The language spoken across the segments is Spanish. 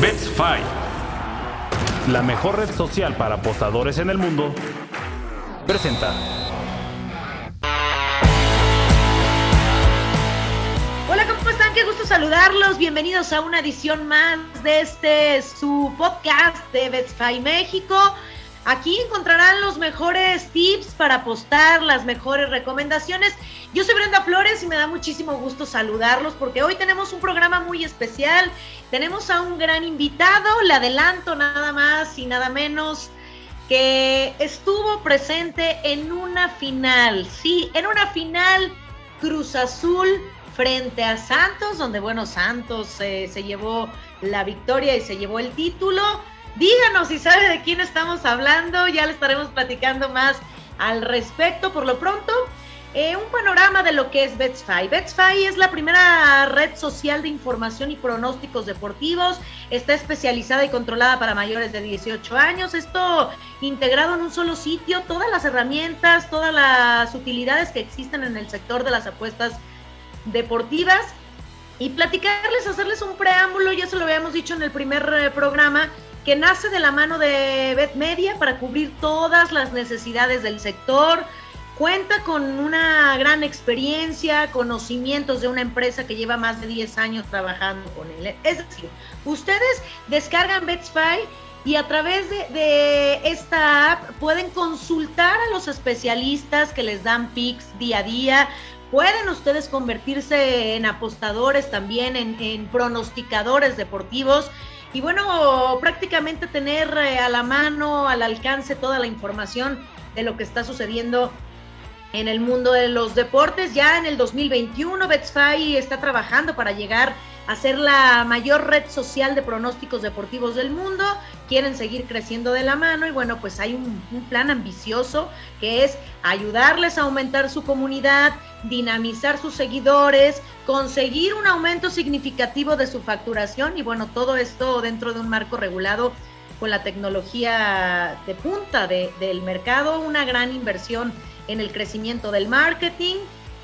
BetFi, la mejor red social para apostadores en el mundo, presenta. Hola, ¿cómo están? Qué gusto saludarlos. Bienvenidos a una edición más de este su podcast de BetFi México. Aquí encontrarán los mejores tips para apostar, las mejores recomendaciones. Yo soy Brenda Flores y me da muchísimo gusto saludarlos porque hoy tenemos un programa muy especial. Tenemos a un gran invitado, le adelanto nada más y nada menos que estuvo presente en una final, sí, en una final Cruz Azul frente a Santos, donde bueno, Santos eh, se llevó la victoria y se llevó el título. Díganos si sabe de quién estamos hablando, ya le estaremos platicando más al respecto. Por lo pronto, eh, un panorama de lo que es BetsFi. BetsFi es la primera red social de información y pronósticos deportivos. Está especializada y controlada para mayores de 18 años. Esto integrado en un solo sitio, todas las herramientas, todas las utilidades que existen en el sector de las apuestas deportivas. Y platicarles, hacerles un preámbulo, ya se lo habíamos dicho en el primer eh, programa, que nace de la mano de BetMedia para cubrir todas las necesidades del sector. Cuenta con una gran experiencia, conocimientos de una empresa que lleva más de 10 años trabajando con él. Es decir, ustedes descargan BetSpy y a través de, esta app pueden consultar a los especialistas que les dan picks día a día. Pueden ustedes convertirse en apostadores también, en pronosticadores deportivos y bueno, prácticamente tener eh, a la mano, al alcance toda la información de lo que está sucediendo en el mundo de los deportes. Ya en el 2021, BetsFi está trabajando para llegar a ser la mayor red social de pronósticos deportivos del mundo. Quieren seguir creciendo de la mano y bueno, pues hay un, un plan ambicioso que es ayudarles a aumentar su comunidad, dinamizar sus seguidores, conseguir un aumento significativo de su facturación y bueno, todo esto dentro de un marco regulado con la tecnología de punta de, del mercado, una gran inversión en el crecimiento del marketing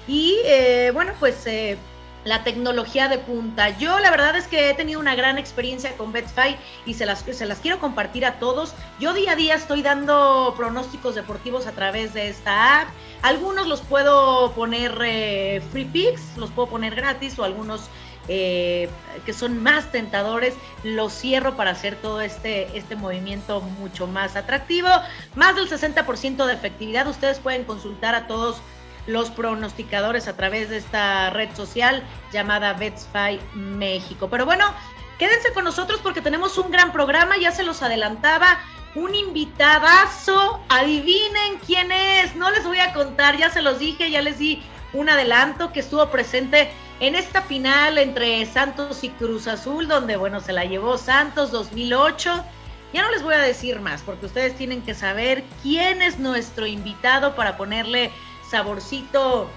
y eh, bueno, pues eh, la tecnología de punta. Yo la verdad es que he tenido una gran experiencia con BetFi y se las, se las quiero compartir a todos. Yo día a día estoy dando pronósticos deportivos a través de esta app. Algunos los puedo poner eh, free picks, los puedo poner gratis o algunos eh, que son más tentadores, los cierro para hacer todo este, este movimiento mucho más atractivo. Más del 60% de efectividad. Ustedes pueden consultar a todos los pronosticadores a través de esta red social llamada BetSpy México. Pero bueno, quédense con nosotros porque tenemos un gran programa, ya se los adelantaba, un invitadazo, adivinen quién es, no les voy a contar, ya se los dije, ya les di un adelanto que estuvo presente en esta final entre Santos y Cruz Azul, donde bueno, se la llevó Santos 2008. Ya no les voy a decir más porque ustedes tienen que saber quién es nuestro invitado para ponerle saborcito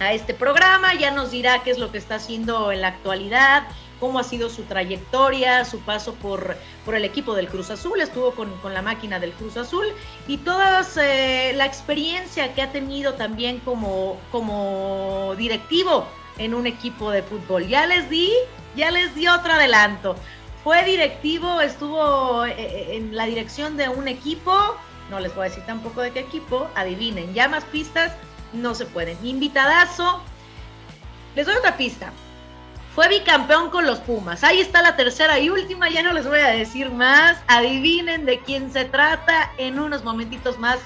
a este programa, ya nos dirá qué es lo que está haciendo en la actualidad, cómo ha sido su trayectoria, su paso por, por el equipo del Cruz Azul, estuvo con, con la máquina del Cruz Azul y toda eh, la experiencia que ha tenido también como, como directivo en un equipo de fútbol. Ya les di, ya les di otro adelanto. Fue directivo, estuvo eh, en la dirección de un equipo, no les voy a decir tampoco de qué equipo, adivinen, ya más pistas no se pueden. Invitadazo. Les doy otra pista. Fue bicampeón con los Pumas. Ahí está la tercera y última. Ya no les voy a decir más. Adivinen de quién se trata. En unos momentitos más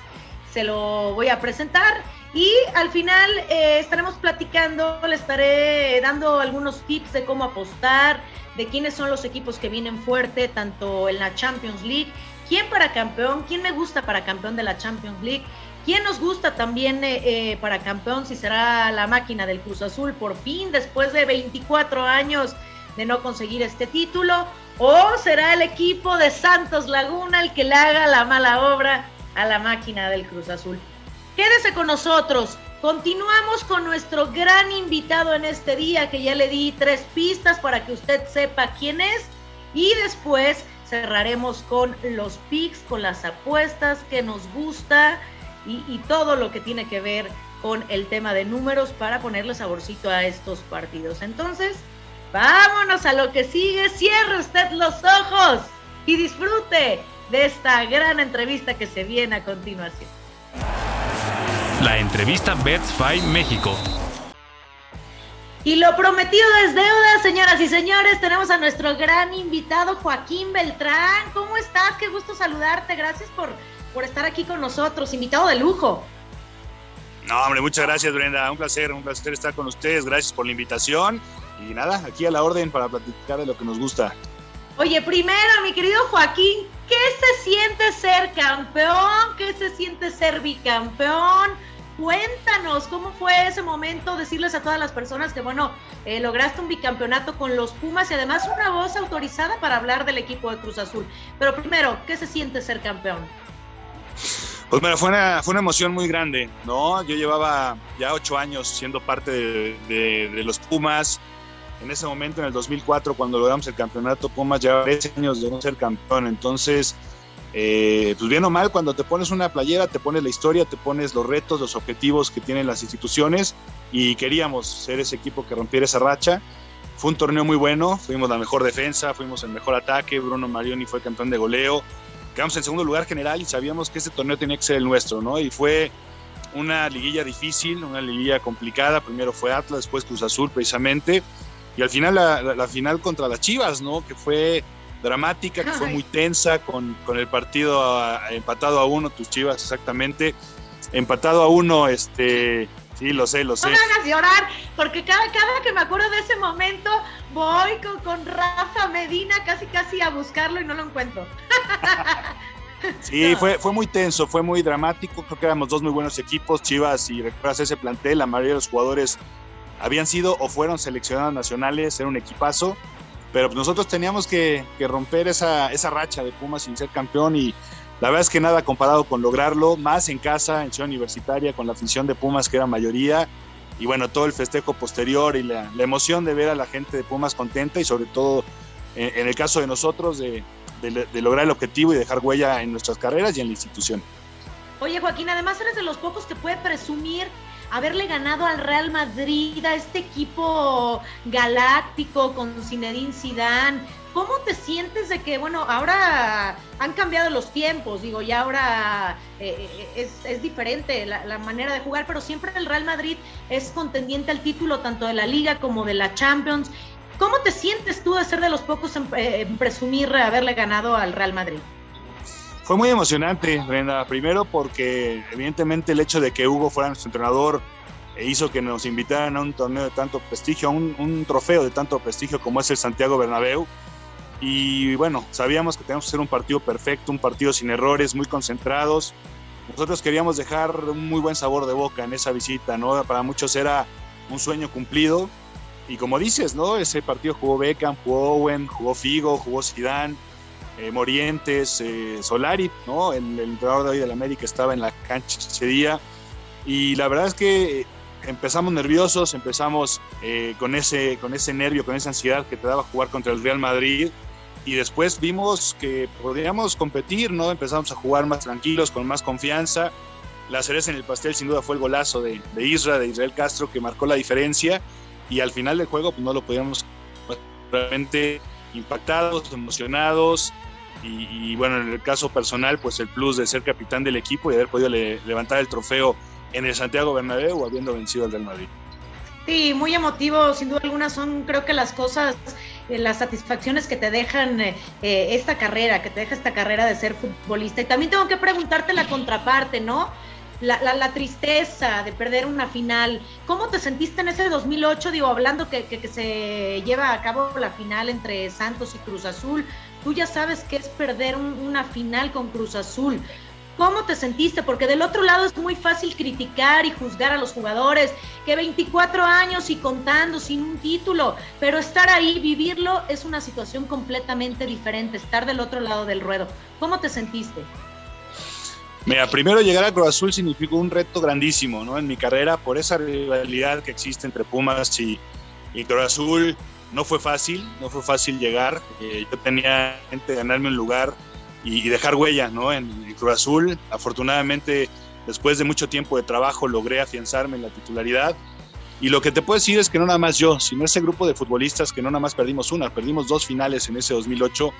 se lo voy a presentar. Y al final eh, estaremos platicando, le estaré dando algunos tips de cómo apostar, de quiénes son los equipos que vienen fuerte, tanto en la Champions League, quién para campeón, quién me gusta para campeón de la Champions League ¿Quién nos gusta también eh, eh, para campeón si será la máquina del Cruz Azul por fin después de 24 años de no conseguir este título? ¿O será el equipo de Santos Laguna el que le haga la mala obra a la máquina del Cruz Azul? Quédese con nosotros. Continuamos con nuestro gran invitado en este día, que ya le di tres pistas para que usted sepa quién es. Y después cerraremos con los picks, con las apuestas que nos gusta y, todo lo que tiene que ver con el tema de números para ponerle saborcito a estos partidos. Entonces, Vámonos a lo que sigue. Cierre usted los ojos y disfrute de esta gran entrevista que se viene a continuación. La entrevista Bets Five México. Y lo prometido es deuda, señoras y señores. Tenemos a nuestro gran invitado Joaquín Beltrán. ¿Cómo estás? Qué gusto saludarte. Gracias por, por estar aquí con nosotros. Invitado de lujo. No, hombre, muchas gracias, Brenda. Un placer, un placer estar con ustedes. Gracias por la invitación. Y nada, aquí a la orden para platicar de lo que nos gusta. Oye, primero, mi querido Joaquín, ¿qué se siente ser campeón? ¿Qué se siente ser bicampeón? Cuéntanos cómo fue ese momento, decirles a todas las personas que, bueno, eh, lograste un bicampeonato con los Pumas y además una voz autorizada para hablar del equipo de Cruz Azul. Pero primero, ¿qué se siente ser campeón? Pues bueno, fue una, fue una emoción muy grande, ¿no? Yo llevaba ya ocho años siendo parte de, de los Pumas. En ese momento, en el 2004, cuando logramos el campeonato, Pumas llevaba 13 años de no ser campeón. Entonces, eh, pues bien o mal, cuando te pones una playera, te pones la historia, te pones los retos, los objetivos que tienen las instituciones y queríamos ser ese equipo que rompiera esa racha. Fue un torneo muy bueno, fuimos la mejor defensa, fuimos el mejor ataque, Bruno Marioni fue campeón de goleo, quedamos en segundo lugar general y sabíamos que ese torneo tenía que ser el nuestro, ¿no? Y fue una liguilla difícil, una liguilla complicada, primero fue Atlas, después Cruz Azul precisamente, y al final la, la final contra las Chivas, ¿no? Que fue dramática, que fue muy tensa, con, con el partido empatado a uno, tus chivas exactamente, empatado a uno, este, sí, lo sé, lo sé. No me hagas llorar, porque cada, cada que me acuerdo de ese momento, voy con, con Rafa Medina casi casi a buscarlo y no lo encuentro. Sí, fue, fue muy tenso, fue muy dramático. Creo que éramos dos muy buenos equipos, Chivas, y recuerdas ese plantel, la mayoría de los jugadores habían sido o fueron seleccionados nacionales, era un equipazo pero nosotros teníamos que, romper esa, esa, racha de Pumas sin ser campeón y la verdad es que nada comparado con lograrlo, más en casa, en Ciudad Universitaria, con la afición de Pumas que era mayoría y bueno, todo el festejo posterior y la, emoción de ver a la gente de Pumas contenta y sobre todo en, el caso de nosotros de, de lograr el objetivo y dejar huella en nuestras carreras y en la institución. Oye Joaquín, además eres de los pocos que puede presumir haberle ganado al Real Madrid, a este equipo galáctico con Zinedine Zidane. ¿Cómo te sientes de que, bueno, ahora han cambiado los tiempos, digo, y ahora eh, eh, es, diferente la, manera de jugar, pero siempre el Real Madrid es contendiente al título tanto de la liga como de la Champions. ¿Cómo te sientes tú de ser de los pocos en, eh, en presumir haberle ganado al Real Madrid? Fue muy emocionante, Brenda. Primero porque evidentemente el hecho de que Hugo fuera nuestro entrenador hizo que nos invitaran a un torneo de tanto prestigio, a un, trofeo de tanto prestigio como es el Santiago Bernabéu. Y bueno, sabíamos que teníamos que ser un partido perfecto, un partido sin errores, muy concentrados. Nosotros queríamos dejar un muy buen sabor de boca en esa visita, ¿no? Para muchos era un sueño cumplido. Y como dices, ¿no? Ese partido jugó Beckham, jugó Owen, jugó Figo, jugó Zidane eh, Morientes, eh, Solari, ¿no? El, entrenador de hoy del América estaba en la cancha ese día. Y la verdad es que empezamos nerviosos, empezamos eh, con, ese, con ese nervio, con esa ansiedad que te daba jugar contra el Real Madrid. Y después vimos que podíamos competir, ¿no? Empezamos a jugar más tranquilos, con más confianza. La cereza en el pastel sin duda fue el golazo de, de Isra, de Israel Castro, que marcó la diferencia. Y al final del juego pues, no lo podíamos realmente impactados, emocionados, y, bueno, en el caso personal, pues el plus de ser capitán del equipo y haber podido levantar el trofeo en el Santiago Bernabéu habiendo vencido al Real Madrid. Sí, muy emotivo, sin duda alguna son creo que las cosas, las satisfacciones que te dejan eh, eh, esta carrera, que te deja esta carrera de ser futbolista. Y también tengo que preguntarte la contraparte, ¿no? La, la, tristeza de perder una final. ¿Cómo te sentiste en ese 2008? Digo, hablando que, que, que, se lleva a cabo la final entre Santos y Cruz Azul tú ya sabes que es perder una final con Cruz Azul. ¿Cómo te sentiste? Porque del otro lado es muy fácil criticar y juzgar a los jugadores, que 24 años y contando sin un título, pero estar ahí, vivirlo, es una situación completamente diferente, estar del otro lado del ruedo. ¿Cómo te sentiste? Mira, primero llegar a Cruz significó un reto grandísimo, ¿no? En mi carrera, por esa rivalidad que existe entre Pumas y, y Cruz no fue fácil, no fue fácil llegar. Eh, yo tenía gente ganarme un lugar y, dejar huella ¿no? en, Cruz Azul. Afortunadamente, después de mucho tiempo de trabajo, logré afianzarme en la titularidad. Y lo que te puedo decir es que no nada más yo, sino ese grupo de futbolistas que no nada más perdimos una, perdimos dos finales en ese 2008.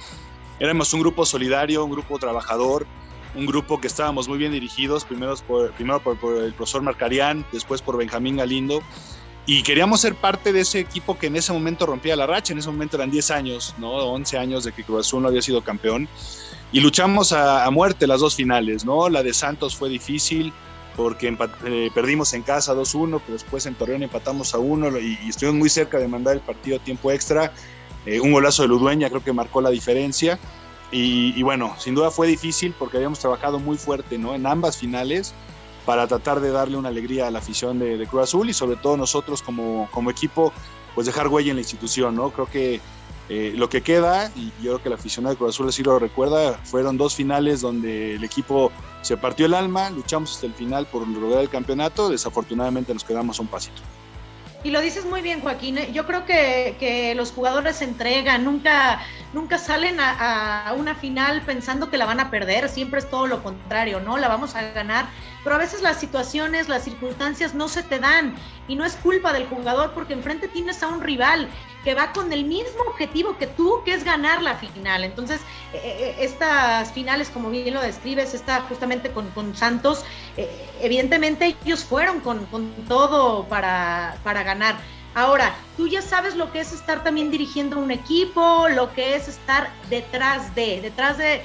Éramos un grupo solidario, un grupo trabajador, un grupo que estábamos muy bien dirigidos, primero por, primero por, el profesor Marcarián, después por Benjamín Galindo. Y queríamos ser parte de ese equipo que en ese momento rompía la racha. En ese momento eran 10 años, ¿no? 11 años de que Cruz Azul no había sido campeón. Y luchamos a, a muerte las dos finales, ¿no? La de Santos fue difícil, porque eh, perdimos en casa 2-1, pero después en Torreón empatamos a 1 y, estuvimos muy cerca de mandar el partido a tiempo extra. Eh, un golazo de Ludueña creo que marcó la diferencia. Y, bueno, sin duda fue difícil porque habíamos trabajado muy fuerte ¿no? en ambas finales para tratar de darle una alegría a la afición de, Cruz Azul y sobre todo nosotros como, como equipo, pues dejar huella en la institución. ¿no? Creo que eh, lo que queda, y yo creo que la aficionado de Cruz Azul así lo recuerda, fueron dos finales donde el equipo se partió el alma, luchamos hasta el final por lograr el campeonato, desafortunadamente nos quedamos un pasito. Y lo dices muy bien, Joaquín. Yo creo que, que los jugadores se entregan, nunca, nunca salen a, una final pensando que la van a perder, siempre es todo lo contrario, ¿no? La vamos a ganar pero a veces las situaciones, las circunstancias no se te dan y no es culpa del jugador porque enfrente tienes a un rival que va con el mismo objetivo que tú, que es ganar la final. Entonces, eh, eh, estas finales, como bien lo describes, está justamente con, Santos, eh, evidentemente ellos fueron con, con todo para, para ganar Ahora, tú ya sabes lo que es estar también dirigiendo un equipo, lo que es estar detrás de, detrás de,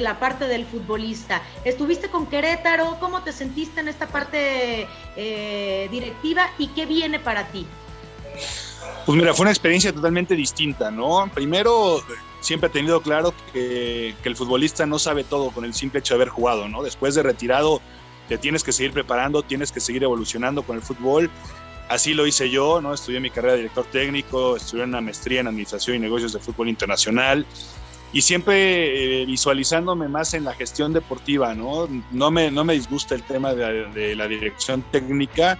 la parte del futbolista. Estuviste con Querétaro, ¿cómo te sentiste en esta parte eh, directiva y qué viene para ti? Pues mira, fue una experiencia totalmente distinta, ¿no? Primero, siempre he tenido claro que, el futbolista no sabe todo con el simple hecho de haber jugado, ¿no? Después de retirado, te tienes que seguir preparando, tienes que seguir evolucionando con el fútbol Así lo hice yo, ¿no? Estudié mi carrera de director técnico, estudié una maestría en Administración y Negocios de Fútbol Internacional y siempre eh, visualizándome más en la gestión deportiva, ¿no? No me, no me disgusta el tema de, la dirección técnica,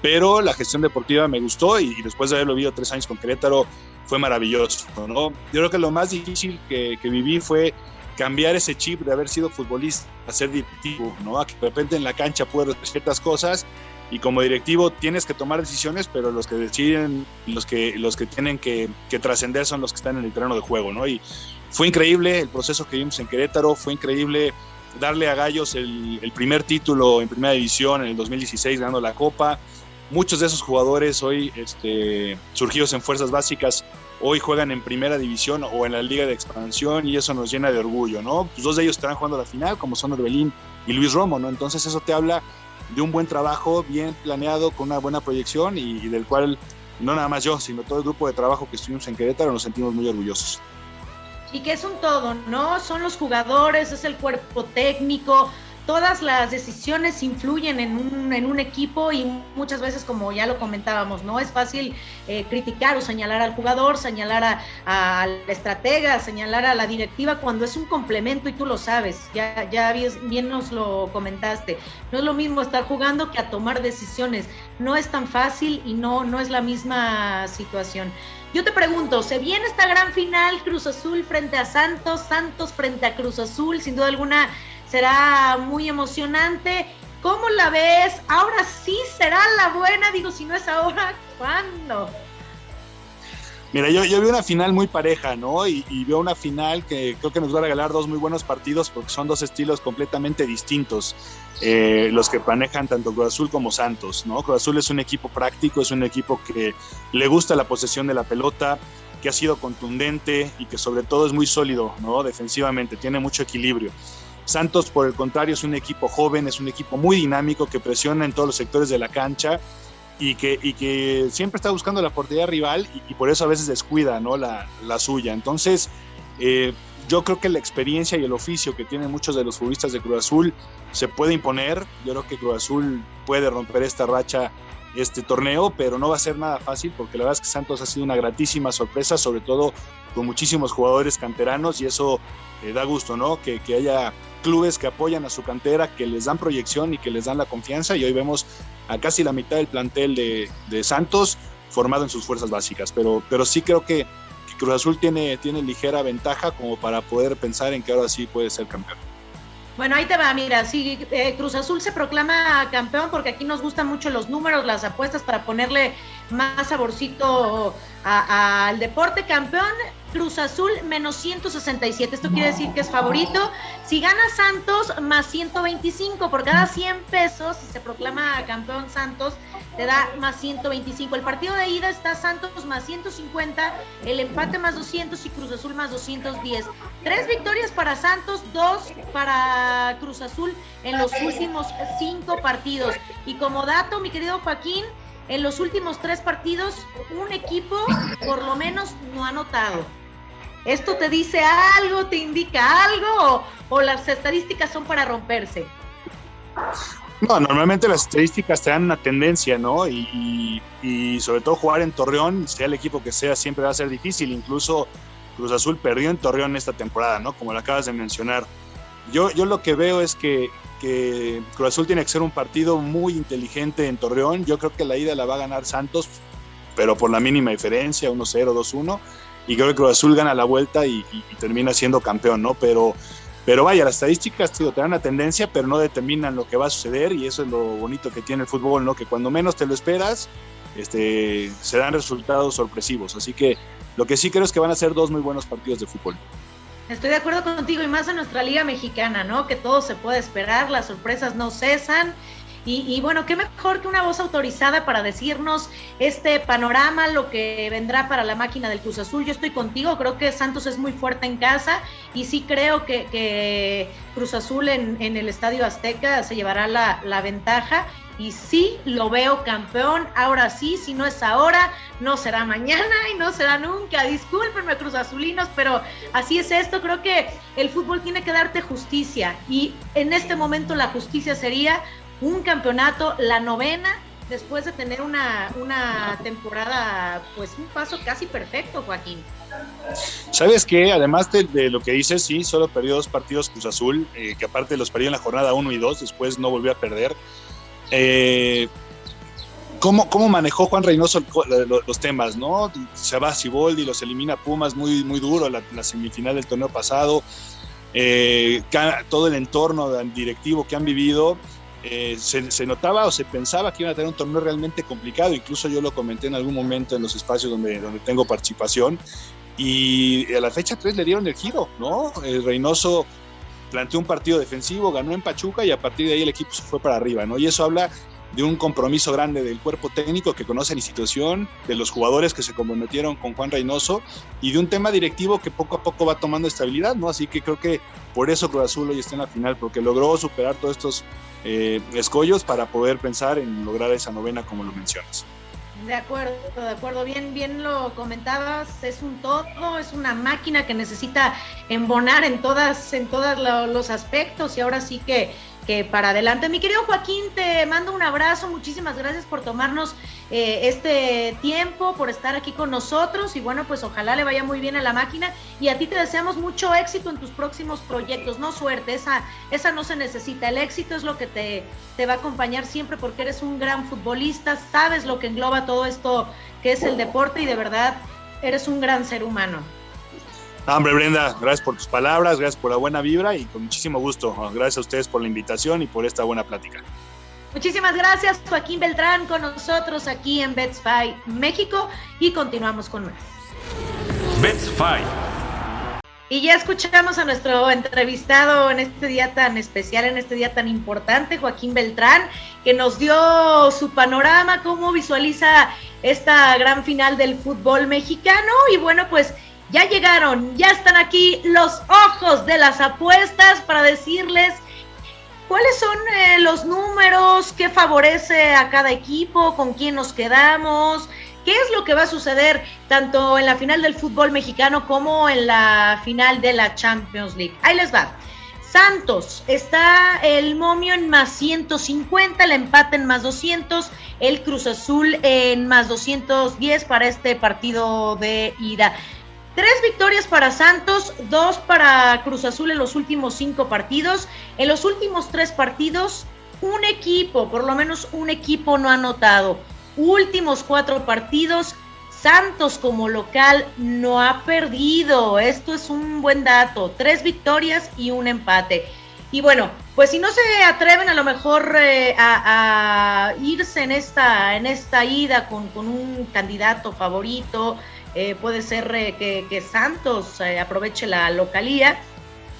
pero la gestión deportiva me gustó y, después de haberlo vivido tres años con Querétaro fue maravilloso, ¿no? Yo creo que lo más difícil que, que viví fue cambiar ese chip de haber sido futbolista a ser directivo, ¿no? A que de repente en la cancha puedo ciertas cosas y como directivo tienes que tomar decisiones, pero los que deciden, los que, los que tienen que, trascender son los que están en el terreno de juego, ¿no? Y fue increíble el proceso que vimos en Querétaro, fue increíble darle a Gallos el, primer título en primera división en el 2016 ganando la Copa. Muchos de esos jugadores hoy este, surgidos en fuerzas básicas hoy juegan en primera división o en la liga de expansión y eso nos llena de orgullo, ¿no? Pues dos de ellos estarán jugando la final, como son Orbelín y Luis Romo, ¿no? Entonces eso te habla de un buen trabajo, bien planeado, con una buena proyección y, del cual no nada más yo, sino todo el grupo de trabajo que estuvimos en Querétaro nos sentimos muy orgullosos. Y que es un todo, ¿no? Son los jugadores, es el cuerpo técnico, todas las decisiones influyen en un, en un equipo y muchas veces, como ya lo comentábamos, no es fácil eh, criticar o señalar al jugador, señalar al estratega, señalar a la directiva cuando es un complemento y tú lo sabes, ya, ya bien nos lo comentaste. No es lo mismo estar jugando que a tomar decisiones. No es tan fácil y no, no es la misma situación. Yo te pregunto, ¿se viene esta gran final Cruz Azul frente a Santos, Santos frente a Cruz Azul? Sin duda alguna será muy emocionante. ¿Cómo la ves? Ahora sí será la buena, digo, si no es ahora, ¿cuándo? Mira, yo, yo vi una final muy pareja, ¿no? Y, veo una final que creo que nos va a regalar dos muy buenos partidos porque son dos estilos completamente distintos eh, los que manejan tanto Cruz Azul como Santos, ¿no? Cruz Azul es un equipo práctico, es un equipo que le gusta la posesión de la pelota, que ha sido contundente y que sobre todo es muy sólido, ¿no? Defensivamente, tiene mucho equilibrio. Santos, por el contrario, es un equipo joven, es un equipo muy dinámico que presiona en todos los sectores de la cancha y que, siempre está buscando la portería rival y, por eso a veces descuida ¿no? la, la suya. Entonces, eh, yo creo que la experiencia y el oficio que tienen muchos de los futbolistas de Cruz Azul se puede imponer. Yo creo que Cruz Azul puede romper esta racha este torneo, pero no va a ser nada fácil porque la verdad es que Santos ha sido una gratísima sorpresa, sobre todo con muchísimos jugadores canteranos y eso eh, da gusto, ¿no? Que, haya clubes que apoyan a su cantera, que les dan proyección y que les dan la confianza y hoy vemos a casi la mitad del plantel de, de Santos formado en sus fuerzas básicas, pero, pero sí creo que, Cruz Azul tiene, tiene ligera ventaja como para poder pensar en que ahora sí puede ser campeón. Bueno, ahí te va, mira, si eh, Cruz Azul se proclama campeón, porque aquí nos gustan mucho los números, las apuestas para ponerle más saborcito al deporte campeón, Cruz Azul menos 167. Esto quiere decir que es favorito. Si gana Santos, más 125. Por cada 100 pesos, si se proclama campeón Santos, te da más 125. El partido de ida está Santos más 150, el empate más 200 y Cruz Azul más 210. Tres victorias para Santos, dos para Cruz Azul en los últimos cinco partidos. Y como dato, mi querido Joaquín, en los últimos tres partidos, un equipo por lo menos no ha anotado. ¿Esto te dice algo, te indica algo o, las estadísticas son para romperse? No, normalmente las estadísticas te dan una tendencia, ¿no? Y, sobre todo jugar en Torreón, sea el equipo que sea, siempre va a ser difícil. Incluso Cruz Azul perdió en Torreón esta temporada, ¿no? Como lo acabas de mencionar. Yo, yo lo que veo es que, que Cruz Azul tiene que ser un partido muy inteligente en Torreón. Yo creo que la ida la va a ganar Santos, pero por la mínima diferencia, 1-0, 2-1 y creo que Cruz Azul gana la vuelta y, termina siendo campeón, ¿no? Pero, pero vaya, las estadísticas te dan una tendencia, pero no determinan lo que va a suceder y eso es lo bonito que tiene el fútbol, ¿no? Que cuando menos te lo esperas, este, se dan resultados sorpresivos. Así que lo que sí creo es que van a ser dos muy buenos partidos de fútbol. Estoy de acuerdo contigo y más en nuestra liga mexicana, ¿no? Que todo se puede esperar, las sorpresas no cesan y, bueno, qué mejor que una voz autorizada para decirnos este panorama, lo que vendrá para la máquina del Cruz Azul. Yo estoy contigo, creo que Santos es muy fuerte en casa y sí creo que, Cruz Azul en, el Estadio Azteca se llevará la, la ventaja y sí lo veo campeón. Ahora sí, si no es ahora, no será mañana y no será nunca. Discúlpenme, Cruz Azulinos, pero así es esto. Creo que el fútbol tiene que darte justicia y en este momento la justicia sería un campeonato, la novena, después de tener una, una temporada, pues un paso casi perfecto, Joaquín. ¿Sabes qué? Además de, lo que dices, sí, solo perdió dos partidos Cruz Azul, eh, que aparte los perdió en la jornada 1 y 2, después no volvió a perder. Eh, ¿cómo, ¿Cómo manejó Juan Reynoso los temas, no? Se va a Ciboldi, los elimina Pumas muy, muy duro la, la semifinal del torneo pasado. Eh, todo el entorno directivo que han vivido eh, se, notaba o se pensaba que iban a tener un torneo realmente complicado, incluso yo lo comenté en algún momento en los espacios donde, donde tengo participación, y a la fecha 3 le dieron el giro, ¿no? El Reynoso planteó un partido defensivo, ganó en Pachuca y a partir de ahí el equipo se fue para arriba, ¿no? Y eso habla de un compromiso grande del cuerpo técnico que conoce la institución, de los jugadores que se comprometieron con Juan Reynoso y de un tema directivo que poco a poco va tomando estabilidad, ¿no? Así que creo que por eso Cruz Azul hoy está en la final, porque logró superar todos estos eh, escollos para poder pensar en lograr esa novena como lo mencionas. De acuerdo, de acuerdo, bien, bien lo comentabas, es un todo, es una máquina que necesita embonar en todas, en todos los aspectos y ahora sí que que para adelante. Mi querido Joaquín, te mando un abrazo, muchísimas gracias por tomarnos eh, este tiempo, por estar aquí con nosotros. Y bueno, pues ojalá le vaya muy bien a la máquina. Y a ti te deseamos mucho éxito en tus próximos proyectos, no suerte, esa, esa no se necesita, el éxito es lo que te, te va a acompañar siempre porque eres un gran futbolista, sabes lo que engloba todo esto que es el deporte y de verdad eres un gran ser humano hombre, Brenda, gracias por tus palabras, gracias por la buena vibra y con muchísimo gusto. Gracias a ustedes por la invitación y por esta buena plática. Muchísimas gracias, Joaquín Beltrán, con nosotros aquí en BetsFi México y continuamos con más. BetsFi. Y ya escuchamos a nuestro entrevistado en este día tan especial, en este día tan importante, Joaquín Beltrán, que nos dio su panorama, cómo visualiza esta gran final del fútbol mexicano. Y bueno, pues ya llegaron, ya están aquí los ojos de las apuestas para decirles cuáles son eh, los números, qué favorece a cada equipo, con quién nos quedamos, qué es lo que va a suceder tanto en la final del fútbol mexicano como en la final de la Champions League. Ahí les va. Santos, está el momio en más 150, el empate en más 200, el Cruz Azul en más 210 para este partido de ida. Tres victorias para Santos, dos para Cruz Azul en los últimos cinco partidos. En los últimos tres partidos, un equipo, por lo menos un equipo no ha anotado. Últimos cuatro partidos, Santos como local no ha perdido. Esto es un buen dato. Tres victorias y un empate. Y bueno, pues si no se atreven a lo mejor eh, a, irse en esta, en esta ida con, un candidato favorito, eh, puede ser que, que, Santos aproveche la localía.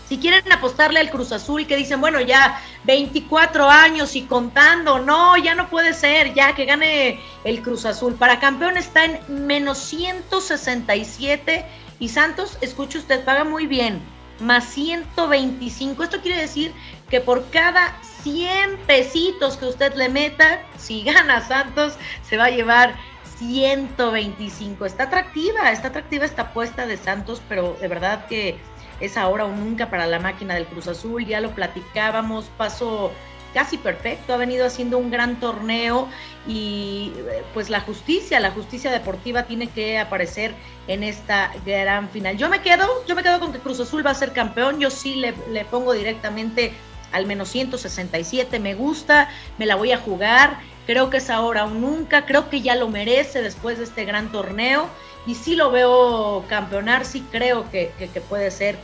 Si quieren apostarle al Cruz Azul, que dicen, bueno, ya 24 años y contando, no, ya no puede ser, ya que gane el Cruz Azul. Para campeón está en menos 167 y Santos, escuche usted, paga muy bien, más 125. Esto quiere decir que por cada 100 pesitos que usted le meta, si gana Santos, se va a llevar 125. Está atractiva, está atractiva esta apuesta de Santos, pero de verdad que es ahora o nunca para la máquina del Cruz Azul, ya lo platicábamos, paso casi perfecto, ha venido haciendo un gran torneo y pues la justicia, la justicia deportiva tiene que aparecer en esta gran final. Yo me quedo, yo me quedo con que Cruz Azul va a ser campeón, yo sí le, le pongo directamente al menos 167, me gusta, me la voy a jugar, creo que es ahora o nunca, creo que ya lo merece después de este gran torneo y sí lo veo campeonar, sí creo que, puede ser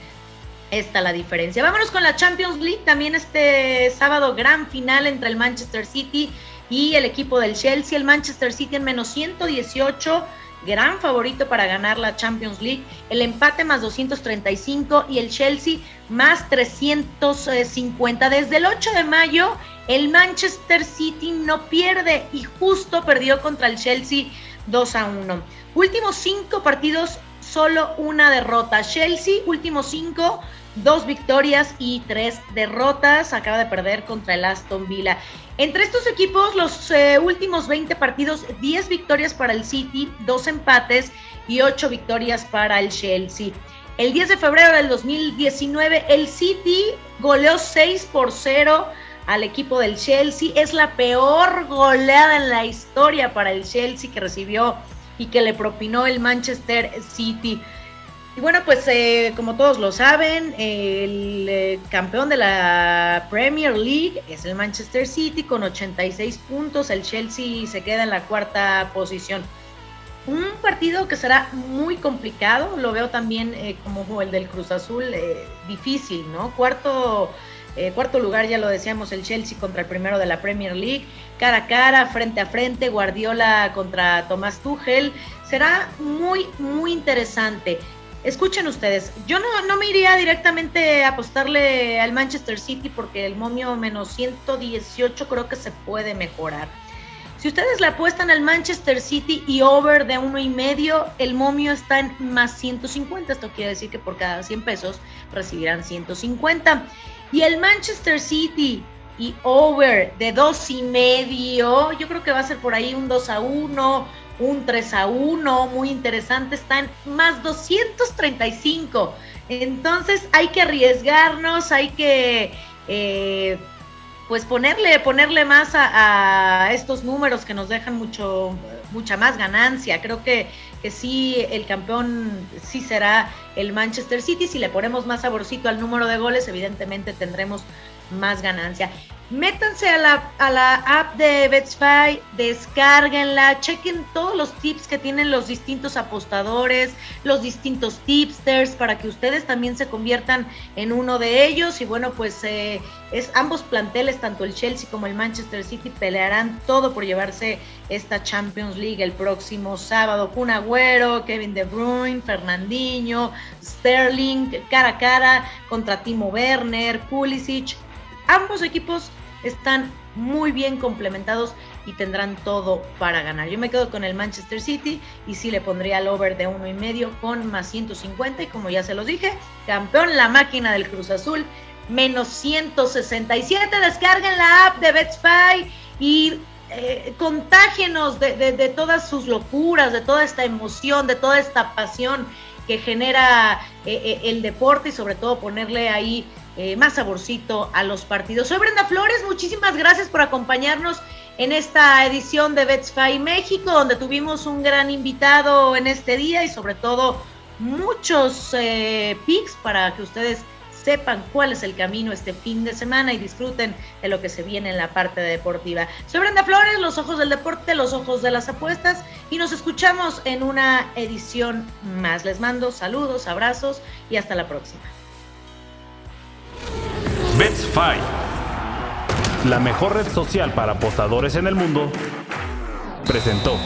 esta la diferencia. Vámonos con la Champions League, también este sábado gran final entre el Manchester City y el equipo del Chelsea, el Manchester City en menos 118, gran favorito para ganar la Champions League, el empate más 235 y el Chelsea más 350. Desde el 8 de mayo el Manchester City no pierde y justo perdió contra el Chelsea 2 a 1. Últimos cinco partidos, solo una derrota. Chelsea, últimos cinco, dos victorias y tres derrotas. Acaba de perder contra el Aston Villa. Entre estos equipos, los eh, últimos 20 partidos, 10 victorias para el City, dos empates y 8 victorias para el Chelsea. El 10 de febrero del 2019, el City goleó 6 por 0 al equipo del Chelsea. Es la peor goleada en la historia para el Chelsea que recibió y que le propinó el Manchester City. Y bueno, pues eh, como todos lo saben, el eh, campeón de la Premier League es el Manchester City con 86 puntos. El Chelsea se queda en la cuarta posición. Un partido que será muy complicado, lo veo también eh, como el del Cruz Azul, difícil, ¿no? Cuarto eh, cuarto lugar, ya lo decíamos, el Chelsea contra el primero de la Premier League. Cara a cara, frente a frente, Guardiola contra Tomás Tuchel. Será muy, muy interesante. Escuchen ustedes, yo no, no me iría directamente a apostarle al Manchester City porque el momio menos 118 creo que se puede mejorar. Si ustedes le apuestan al Manchester City y over de uno y medio, el momio está en más 150. Esto quiere decir que por cada 100 pesos recibirán 150. Y el Manchester City y over de dos y medio, yo creo que va a ser por ahí un 2 a 1, un 3 a 1, muy interesante, están más 235. Entonces hay que arriesgarnos, hay que eh, pues ponerle, ponerle más a, estos números que nos dejan mucho, mucha más ganancia. Creo que, que sí, el campeón sí será el Manchester City. Si le ponemos más saborcito al número de goles, evidentemente tendremos más ganancia. Métanse a la, a la app de Betspy, descárguenla, chequen todos los tips que tienen los distintos apostadores, los distintos tipsters, para que ustedes también se conviertan en uno de ellos. Y bueno, pues eh, es ambos planteles, tanto el Chelsea como el Manchester City, pelearán todo por llevarse esta Champions League el próximo sábado. Kun Agüero, Kevin De Bruyne, Fernandinho, Sterling, cara a cara contra Timo Werner, Pulisic. Ambos equipos están muy bien complementados y tendrán todo para ganar. Yo me quedo con el Manchester City y sí le pondría el over de uno y medio con más 150 y como ya se los dije, campeón la máquina del Cruz Azul menos 167. Descarguen la app de BetSpy y eh, contágenos de, todas sus locuras, de toda esta emoción, de toda esta pasión que genera eh, eh, el deporte y sobre todo ponerle ahí eh, más saborcito a los partidos. Soy Brenda Flores, muchísimas gracias por acompañarnos en esta edición de Betsfy México, donde tuvimos un gran invitado en este día y sobre todo muchos eh, pics para que ustedes sepan cuál es el camino este fin de semana y disfruten de lo que se viene en la parte deportiva. Soy Brenda Flores, los ojos del deporte, los ojos de las apuestas y nos escuchamos en una edición más. Les mando saludos, abrazos y hasta la próxima. BetsFi, la mejor red social para apostadores en el mundo, presentó.